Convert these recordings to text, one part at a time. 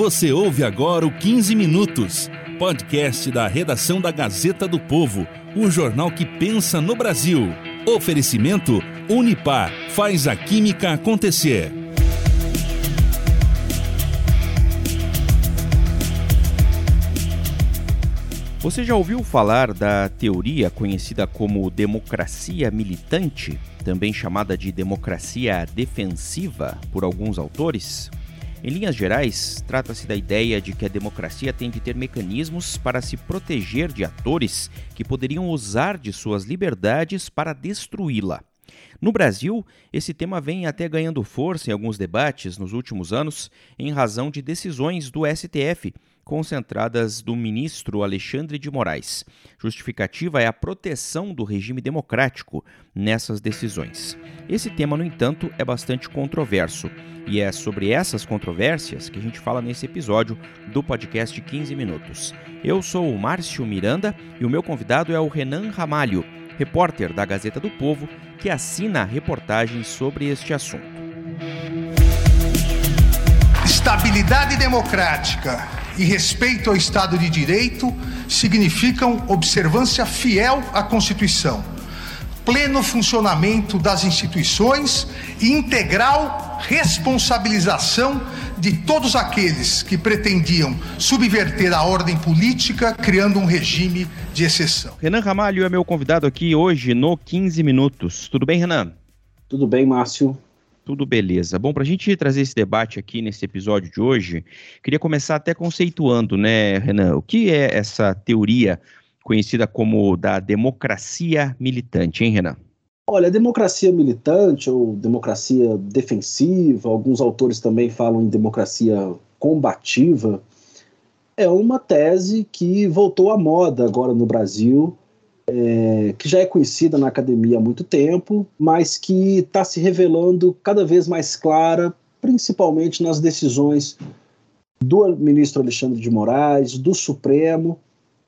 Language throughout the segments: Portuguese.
Você ouve agora o 15 Minutos, podcast da redação da Gazeta do Povo, o jornal que pensa no Brasil. Oferecimento Unipar faz a química acontecer. Você já ouviu falar da teoria conhecida como democracia militante, também chamada de democracia defensiva por alguns autores? Em linhas gerais, trata-se da ideia de que a democracia tem de ter mecanismos para se proteger de atores que poderiam usar de suas liberdades para destruí-la. No Brasil, esse tema vem até ganhando força em alguns debates nos últimos anos, em razão de decisões do STF, concentradas do ministro Alexandre de Moraes. Justificativa é a proteção do regime democrático nessas decisões. Esse tema, no entanto, é bastante controverso. E é sobre essas controvérsias que a gente fala nesse episódio do podcast 15 Minutos. Eu sou o Márcio Miranda e o meu convidado é o Renan Ramalho, repórter da Gazeta do Povo, que assina reportagens sobre este assunto. Estabilidade democrática e respeito ao Estado de Direito significam observância fiel à Constituição, pleno funcionamento das instituições e integral responsabilização de todos aqueles que pretendiam subverter a ordem política, criando um regime de exceção. Renan Ramalho é meu convidado aqui hoje no 15 Minutos. Tudo bem, Renan? Tudo bem, Márcio. Tudo beleza. Bom, para a gente trazer esse debate aqui nesse episódio de hoje, queria começar até conceituando, né, Renan, o que é essa teoria conhecida como da democracia militante, hein, Renan? Olha, a democracia militante ou democracia defensiva, alguns autores também falam em democracia combativa, é uma tese que voltou à moda agora no Brasil é, que já é conhecida na academia há muito tempo, mas que está se revelando cada vez mais clara, principalmente nas decisões do ministro Alexandre de Moraes, do Supremo,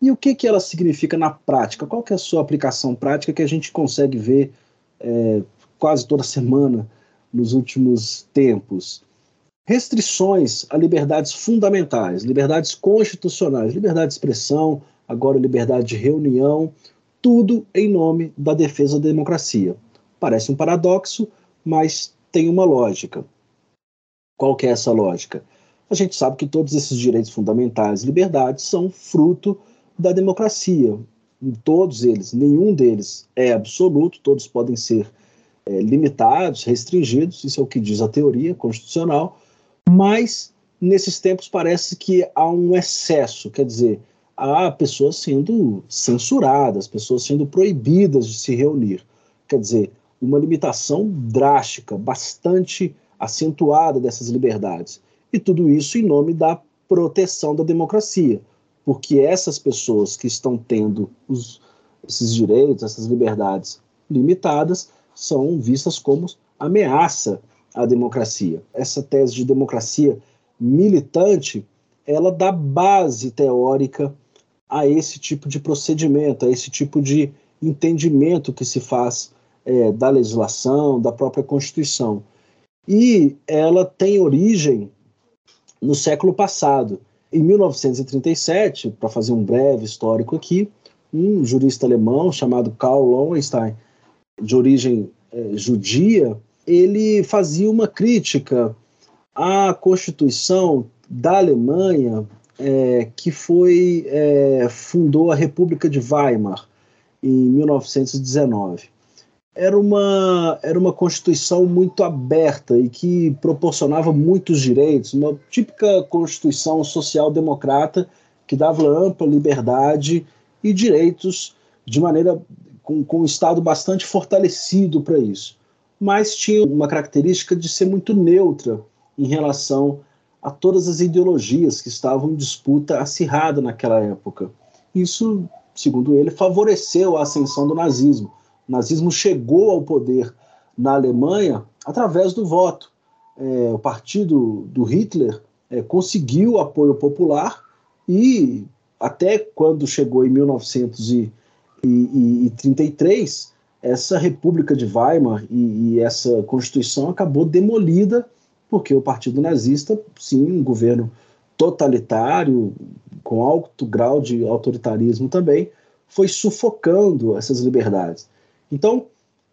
e o que, que ela significa na prática? Qual que é a sua aplicação prática que a gente consegue ver é, quase toda semana nos últimos tempos? Restrições a liberdades fundamentais, liberdades constitucionais, liberdade de expressão, agora liberdade de reunião, tudo em nome da defesa da democracia. Parece um paradoxo, mas tem uma lógica. Qual que é essa lógica? A gente sabe que todos esses direitos fundamentais e liberdades são fruto da democracia. Todos eles, nenhum deles é absoluto, todos podem ser é, limitados, restringidos, isso é o que diz a teoria constitucional, mas nesses tempos parece que há um excesso, quer dizer, há pessoas sendo censuradas, pessoas sendo proibidas de se reunir. Quer dizer, uma limitação drástica, bastante acentuada dessas liberdades. E tudo isso em nome da proteção da democracia, porque essas pessoas que estão tendo os, esses direitos, essas liberdades limitadas, são vistas como ameaça à democracia. Essa tese de democracia militante, ela dá base teórica a esse tipo de procedimento, a esse tipo de entendimento que se faz é, da legislação, da própria Constituição. E ela tem origem no século passado. Em 1937, para fazer um breve histórico aqui, um jurista alemão chamado Karl Lowenstein, de origem é, judia, ele fazia uma crítica à Constituição da Alemanha é, que foi é, fundou a República de Weimar em 1919. Era uma, era uma constituição muito aberta e que proporcionava muitos direitos, uma típica constituição social-democrata que dava ampla liberdade e direitos de maneira com, com um Estado bastante fortalecido para isso, mas tinha uma característica de ser muito neutra em relação a todas as ideologias que estavam em disputa acirrada naquela época. Isso, segundo ele, favoreceu a ascensão do nazismo. O nazismo chegou ao poder na Alemanha através do voto. É, o partido do Hitler é, conseguiu apoio popular e até quando chegou em 1933, essa República de Weimar e, e essa Constituição acabou demolida porque o Partido Nazista, sim, um governo totalitário, com alto grau de autoritarismo também, foi sufocando essas liberdades. Então,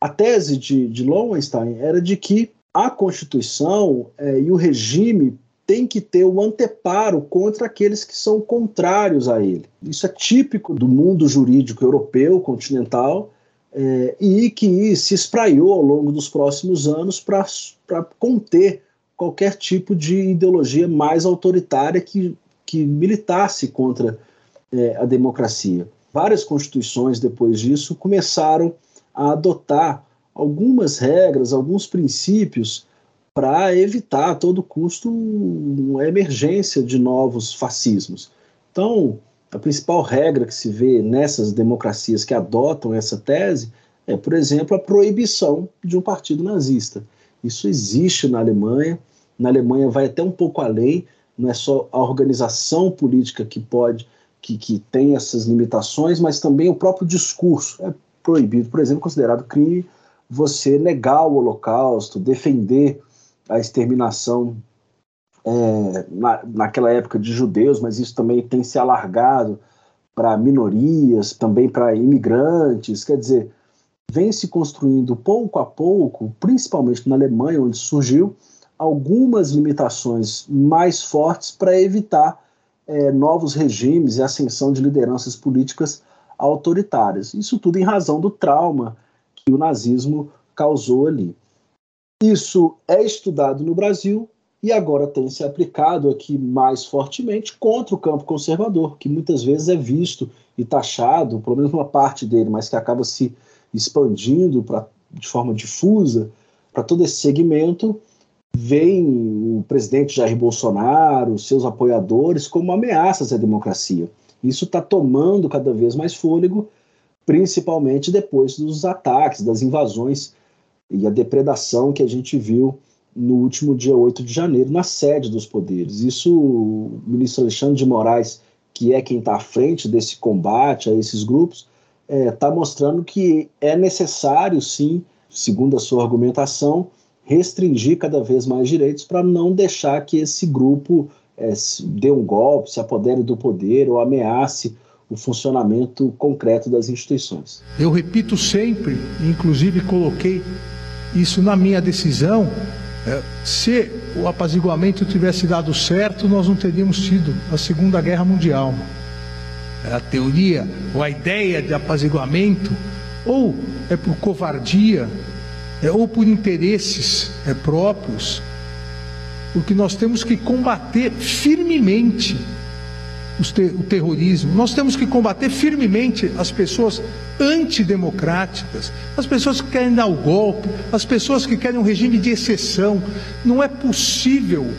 a tese de, de Lowenstein era de que a Constituição é, e o regime tem que ter o anteparo contra aqueles que são contrários a ele. Isso é típico do mundo jurídico europeu, continental, é, e que se espraiou ao longo dos próximos anos para conter qualquer tipo de ideologia mais autoritária que, que militasse contra é, a democracia. Várias constituições depois disso começaram a adotar algumas regras, alguns princípios para evitar a todo custo uma emergência de novos fascismos. Então, a principal regra que se vê nessas democracias que adotam essa tese é, por exemplo, a proibição de um partido nazista. Isso existe na Alemanha, na Alemanha vai até um pouco além, não é só a organização política que pode, que, que tem essas limitações, mas também o próprio discurso. É proibido, por exemplo, considerado crime você negar o Holocausto, defender a exterminação é, na, naquela época de judeus, mas isso também tem se alargado para minorias, também para imigrantes. Quer dizer, vem se construindo pouco a pouco, principalmente na Alemanha, onde surgiu, algumas limitações mais fortes para evitar é, novos regimes e ascensão de lideranças políticas autoritárias. Isso tudo em razão do trauma que o nazismo causou ali. Isso é estudado no Brasil e agora tem se aplicado aqui mais fortemente contra o campo conservador, que muitas vezes é visto e taxado, pelo menos uma parte dele, mas que acaba se expandindo pra, de forma difusa para todo esse segmento veem o presidente Jair Bolsonaro, seus apoiadores, como ameaças à democracia. Isso está tomando cada vez mais fôlego, principalmente depois dos ataques, das invasões e a depredação que a gente viu no último dia 8 de janeiro, na sede dos poderes. Isso o ministro Alexandre de Moraes, que é quem está à frente desse combate a esses grupos, está é, tá mostrando que é necessário, sim, segundo a sua argumentação, restringir cada vez mais direitos para não deixar que esse grupo é, dê um golpe, se apodere do poder ou ameace o funcionamento concreto das instituições. Eu repito sempre, inclusive coloquei isso na minha decisão, é, se o apaziguamento tivesse dado certo, nós não teríamos tido a Segunda Guerra Mundial. A teoria ou a ideia de apaziguamento, ou é por covardia, é, ou por interesses é, próprios, porque nós temos que combater firmemente o terrorismo, nós temos que combater firmemente as pessoas antidemocráticas, as pessoas que querem dar o golpe, as pessoas que querem um regime de exceção. Não é possível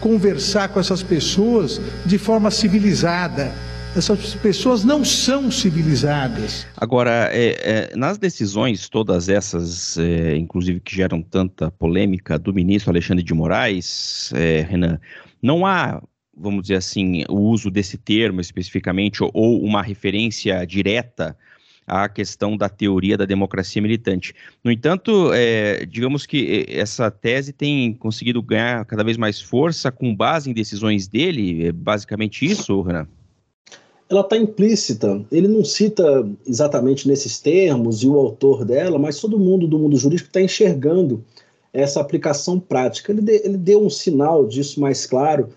conversar com essas pessoas de forma civilizada essas pessoas não são civilizadas. Agora, é, é, nas decisões, todas essas, é, inclusive que geram tanta polêmica do ministro Alexandre de Moraes, é, Renan, não há, vamos dizer assim, o uso desse termo especificamente ou, uma referência direta à questão da teoria da democracia militante. No entanto, é, digamos que essa tese tem conseguido ganhar cada vez mais força com base em decisões dele, é basicamente isso, Renan? Ela está implícita. Ele não cita exatamente nesses termos e o autor dela, mas todo mundo do mundo jurídico está enxergando essa aplicação prática. Ele, de, ele deu um sinal disso mais claro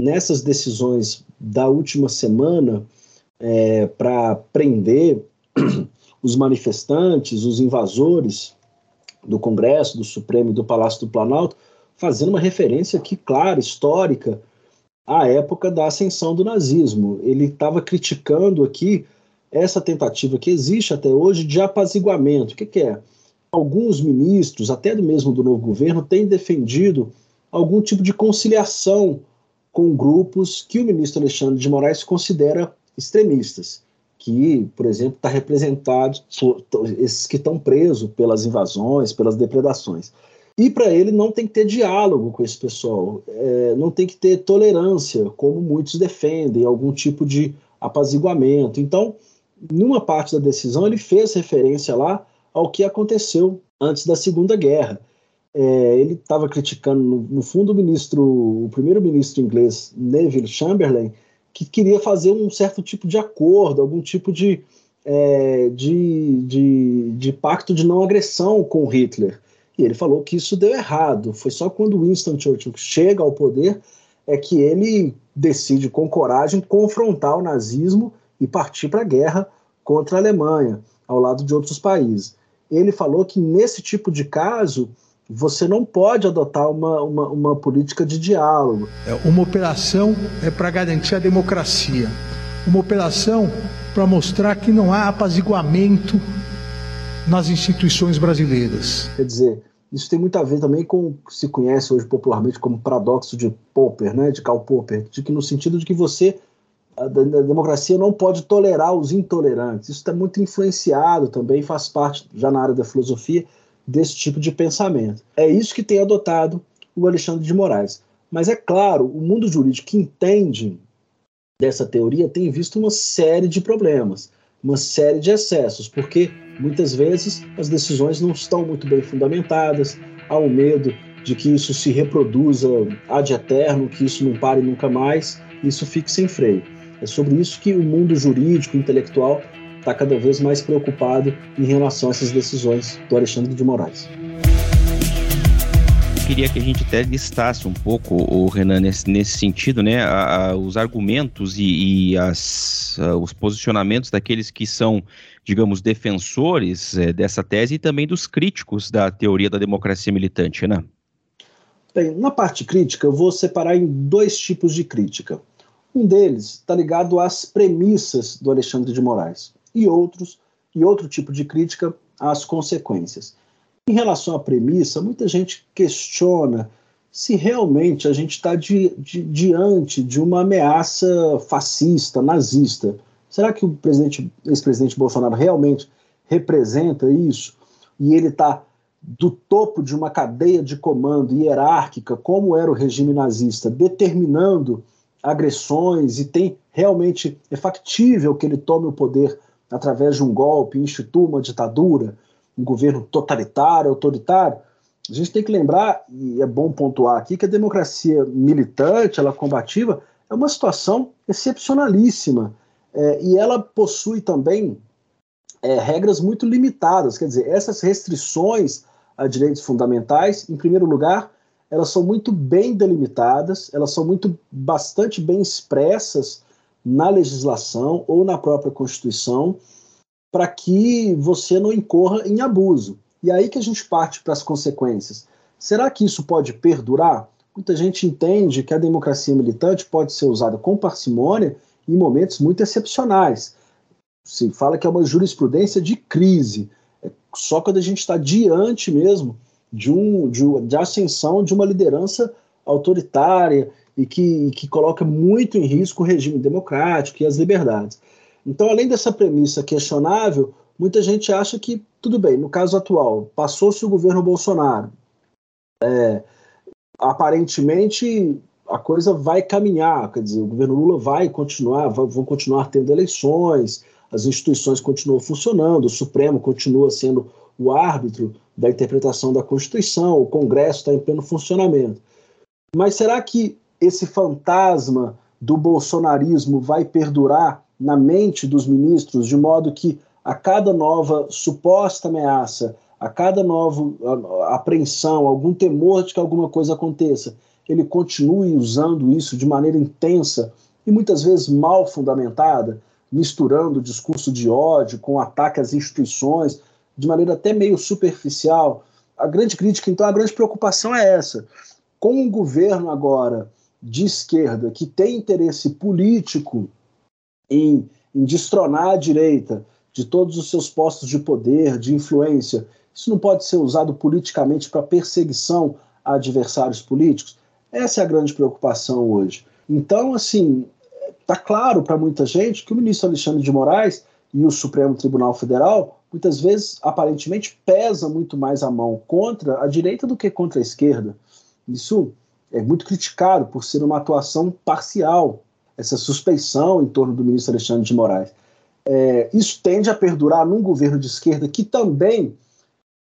nessas decisões da última semana é, para prender os manifestantes, os invasores do Congresso, do Supremo e do Palácio do Planalto, fazendo uma referência aqui clara, histórica, à época da ascensão do nazismo. Ele estava criticando aqui essa tentativa que existe até hoje de apaziguamento. O que, que é? Alguns ministros, até do mesmo do novo governo, têm defendido algum tipo de conciliação com grupos que o ministro Alexandre de Moraes considera extremistas, que, por exemplo, está representado esses que estão presos pelas invasões, pelas depredações. E para ele não tem que ter diálogo com esse pessoal, é, não tem que ter tolerância, como muitos defendem, algum tipo de apaziguamento. Então, numa parte da decisão, ele fez referência lá ao que aconteceu antes da Segunda Guerra. É, ele estava criticando, no, no, fundo, o ministro, o primeiro-ministro inglês, Neville Chamberlain, que queria fazer um certo tipo de acordo, algum tipo de, é, de, de, de pacto de não agressão com Hitler. E ele falou que isso deu errado. Foi só quando Winston Churchill chega ao poder é que ele decide com coragem confrontar o nazismo e partir para a guerra contra a Alemanha, ao lado de outros países. Ele falou que nesse tipo de caso você não pode adotar uma, uma, uma política de diálogo. É, uma operação é para garantir a democracia, uma operação para mostrar que não há apaziguamento nas instituições brasileiras. Quer dizer, isso tem muito a ver também com o que se conhece hoje popularmente como paradoxo de Popper, né, de Karl Popper, de que no sentido de que você a, a democracia não pode tolerar os intolerantes. Isso está muito influenciado também, faz parte já na área da filosofia desse tipo de pensamento. É isso que tem adotado o Alexandre de Moraes. Mas é claro, o mundo jurídico que entende dessa teoria tem visto uma série de problemas, uma série de excessos, porque muitas vezes as decisões não estão muito bem fundamentadas, há o um medo de que isso se reproduza ad eterno, que isso não pare nunca mais, isso fique sem freio. É sobre isso que o mundo jurídico, intelectual, está cada vez mais preocupado em relação a essas decisões do Alexandre de Moraes. Queria que a gente até listasse um pouco, o Renan, nesse, nesse sentido, né, a, a, os argumentos e, e as, a, os posicionamentos daqueles que são, digamos, defensores é, dessa tese e também dos críticos da teoria da democracia militante, né? Bem, na parte crítica, eu vou separar em dois tipos de crítica. Um deles está ligado às premissas do Alexandre de Moraes e outros e outro tipo de crítica às consequências. Em relação à premissa, muita gente questiona se realmente a gente está di, di, diante de uma ameaça fascista, nazista. Será que o presidente, ex-presidente Bolsonaro realmente representa isso? E ele está do topo de uma cadeia de comando hierárquica, como era o regime nazista, determinando agressões e tem realmente é factível que ele tome o poder através de um golpe, institua uma ditadura, um governo totalitário, autoritário, a gente tem que lembrar, e é bom pontuar aqui, que a democracia militante, ela combativa, é uma situação excepcionalíssima. É, e ela possui também é, regras muito limitadas. Quer dizer, essas restrições a direitos fundamentais, em primeiro lugar, elas são muito bem delimitadas, elas são muito bastante bem expressas na legislação ou na própria Constituição para que você não incorra em abuso. E aí que a gente parte para as consequências. Será que isso pode perdurar? Muita gente entende que a democracia militante pode ser usada com parcimônia em momentos muito excepcionais. Se fala que é uma jurisprudência de crise, é só quando a gente está diante mesmo de, um, de, de ascensão de uma liderança autoritária e que, que coloca muito em risco o regime democrático e as liberdades. Então, além dessa premissa questionável, muita gente acha que, tudo bem, no caso atual, passou-se o governo Bolsonaro, é, aparentemente a coisa vai caminhar, quer dizer, o governo Lula vai continuar, vão continuar tendo eleições, as instituições continuam funcionando, o Supremo continua sendo o árbitro da interpretação da Constituição, o Congresso está em pleno funcionamento. Mas será que esse fantasma do bolsonarismo vai perdurar na mente dos ministros, de modo que a cada nova suposta ameaça, a cada nova apreensão, algum temor de que alguma coisa aconteça, ele continue usando isso de maneira intensa e muitas vezes mal fundamentada, misturando discurso de ódio com ataque às instituições, de maneira até meio superficial. A grande crítica, então, a grande preocupação é essa. Com um governo agora de esquerda que tem interesse político em, em destronar a direita de todos os seus postos de poder, de influência, isso não pode ser usado politicamente para perseguição a adversários políticos? Essa é a grande preocupação hoje. Então, assim, está claro para muita gente que o ministro Alexandre de Moraes e o Supremo Tribunal Federal, muitas vezes, aparentemente, pesa muito mais a mão contra a direita do que contra a esquerda. Isso é muito criticado por ser uma atuação parcial, essa suspeição em torno do ministro Alexandre de Moraes. É, isso tende a perdurar num governo de esquerda que também,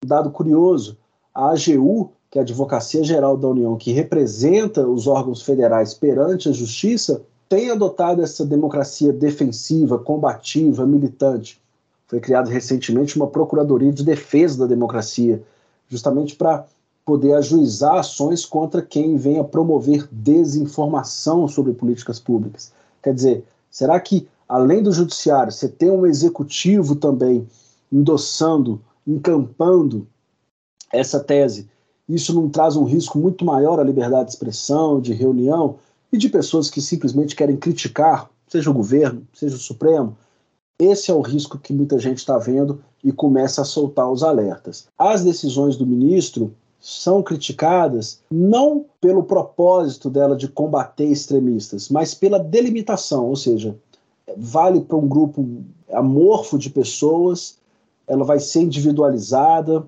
dado curioso, a AGU, que é a Advocacia Geral da União, que representa os órgãos federais perante a justiça, tem adotado essa democracia defensiva, combativa, militante. Foi criada recentemente uma Procuradoria de Defesa da Democracia, justamente para poder ajuizar ações contra quem venha promover desinformação sobre políticas públicas. Quer dizer, será que, além do judiciário, você tem um executivo também endossando, encampando essa tese? Isso não traz um risco muito maior à liberdade de expressão, de reunião e de pessoas que simplesmente querem criticar, seja o governo, seja o Supremo? Esse é o risco que muita gente está vendo e começa a soltar os alertas. As decisões do ministro são criticadas não pelo propósito dela de combater extremistas, mas pela delimitação, ou seja, vale para um grupo amorfo de pessoas, ela vai ser individualizada.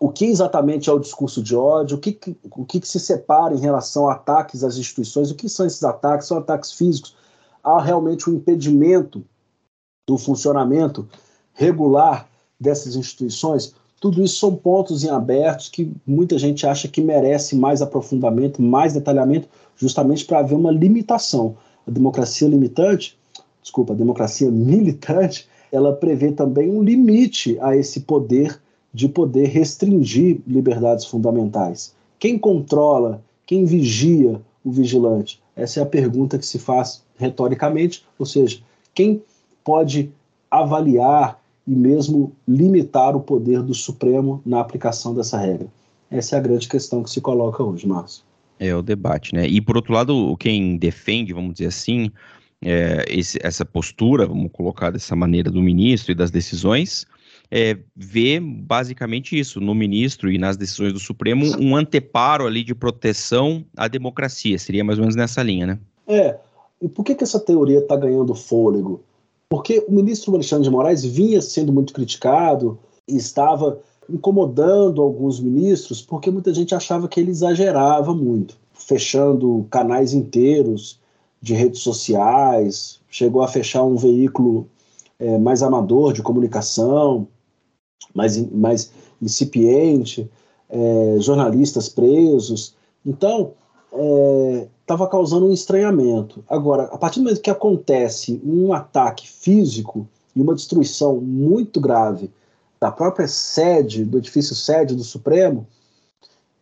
O que exatamente é o discurso de ódio? O que, o que se separa em relação a ataques às instituições? O que são esses ataques? São ataques físicos? Há realmente um impedimento do funcionamento regular dessas instituições? Tudo isso são pontos em abertos que muita gente acha que merece mais aprofundamento, mais detalhamento, justamente para haver uma limitação. A democracia limitante, desculpa, a democracia militante, ela prevê também um limite a esse poder de poder restringir liberdades fundamentais. Quem controla, quem vigia o vigilante? Essa é a pergunta que se faz retoricamente, ou seja, quem pode avaliar e mesmo limitar o poder do Supremo na aplicação dessa regra. Essa é a grande questão que se coloca hoje, Márcio. É o debate, né? E por outro lado, quem defende, vamos dizer assim, é, esse, essa postura, vamos colocar dessa maneira, do ministro e das decisões, é, vê basicamente isso, no ministro e nas decisões do Supremo, um anteparo ali de proteção à democracia. Seria mais ou menos nessa linha, né? É. E por que, que essa teoria está ganhando fôlego? Porque o ministro Alexandre de Moraes vinha sendo muito criticado e estava incomodando alguns ministros porque muita gente achava que ele exagerava muito, fechando canais inteiros de redes sociais, chegou a fechar um veículo é, mais amador de comunicação, mais, mais incipiente, é, jornalistas presos. Então, estava causando um estranhamento. Agora, a partir do momento que acontece um ataque físico e uma destruição muito grave da própria sede, do edifício sede do Supremo,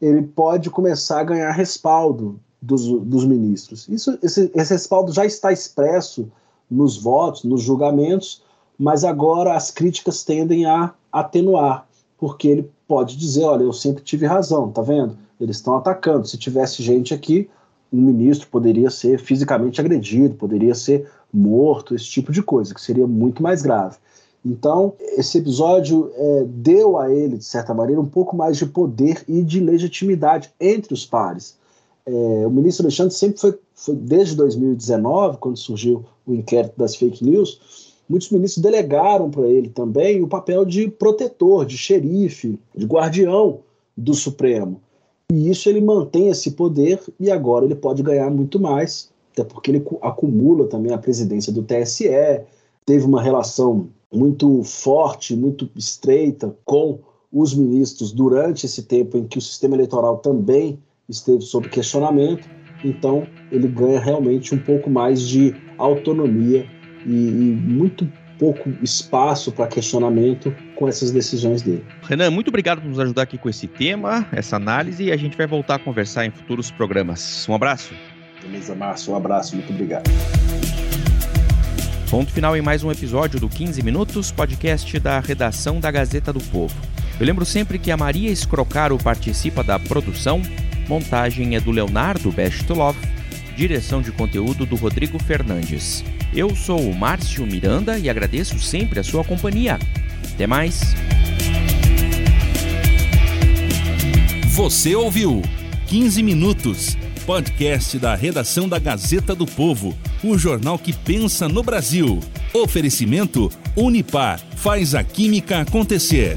ele pode começar a ganhar respaldo dos, dos ministros. Isso, esse, esse respaldo já está expresso nos votos, nos julgamentos, mas agora as críticas tendem a atenuar, porque ele pode dizer, olha, eu sempre tive razão, tá vendo? Eles estão atacando. Se tivesse gente aqui, um ministro poderia ser fisicamente agredido, poderia ser morto, esse tipo de coisa, que seria muito mais grave. Então, esse episódio é, deu a ele, de certa maneira, um pouco mais de poder e de legitimidade entre os pares. É, o ministro Alexandre sempre foi, foi, desde 2019, quando surgiu o inquérito das fake news, muitos ministros delegaram para ele também o papel de protetor, de xerife, de guardião do Supremo. E isso ele mantém esse poder e agora ele pode ganhar muito mais, até porque ele acumula também a presidência do TSE, teve uma relação muito forte, muito estreita com os ministros durante esse tempo em que o sistema eleitoral também esteve sob questionamento. Então ele ganha realmente um pouco mais de autonomia e, e muito pouco espaço para questionamento com essas decisões dele. Renan, muito obrigado por nos ajudar aqui com esse tema, essa análise, e a gente vai voltar a conversar em futuros programas. Um abraço. Beleza, Márcio, um abraço, muito obrigado. Ponto final em mais um episódio do 15 Minutos, podcast da redação da Gazeta do Povo. Eu lembro sempre que a Maria Escrocaro participa da produção, montagem é do Leonardo Bestolov, direção de conteúdo do Rodrigo Fernandes. Eu sou o Márcio Miranda e agradeço sempre a sua companhia. Até mais. Você ouviu 15 minutos podcast da redação da Gazeta do Povo, o jornal que pensa no Brasil. Oferecimento Unipar faz a química acontecer.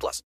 18 plus.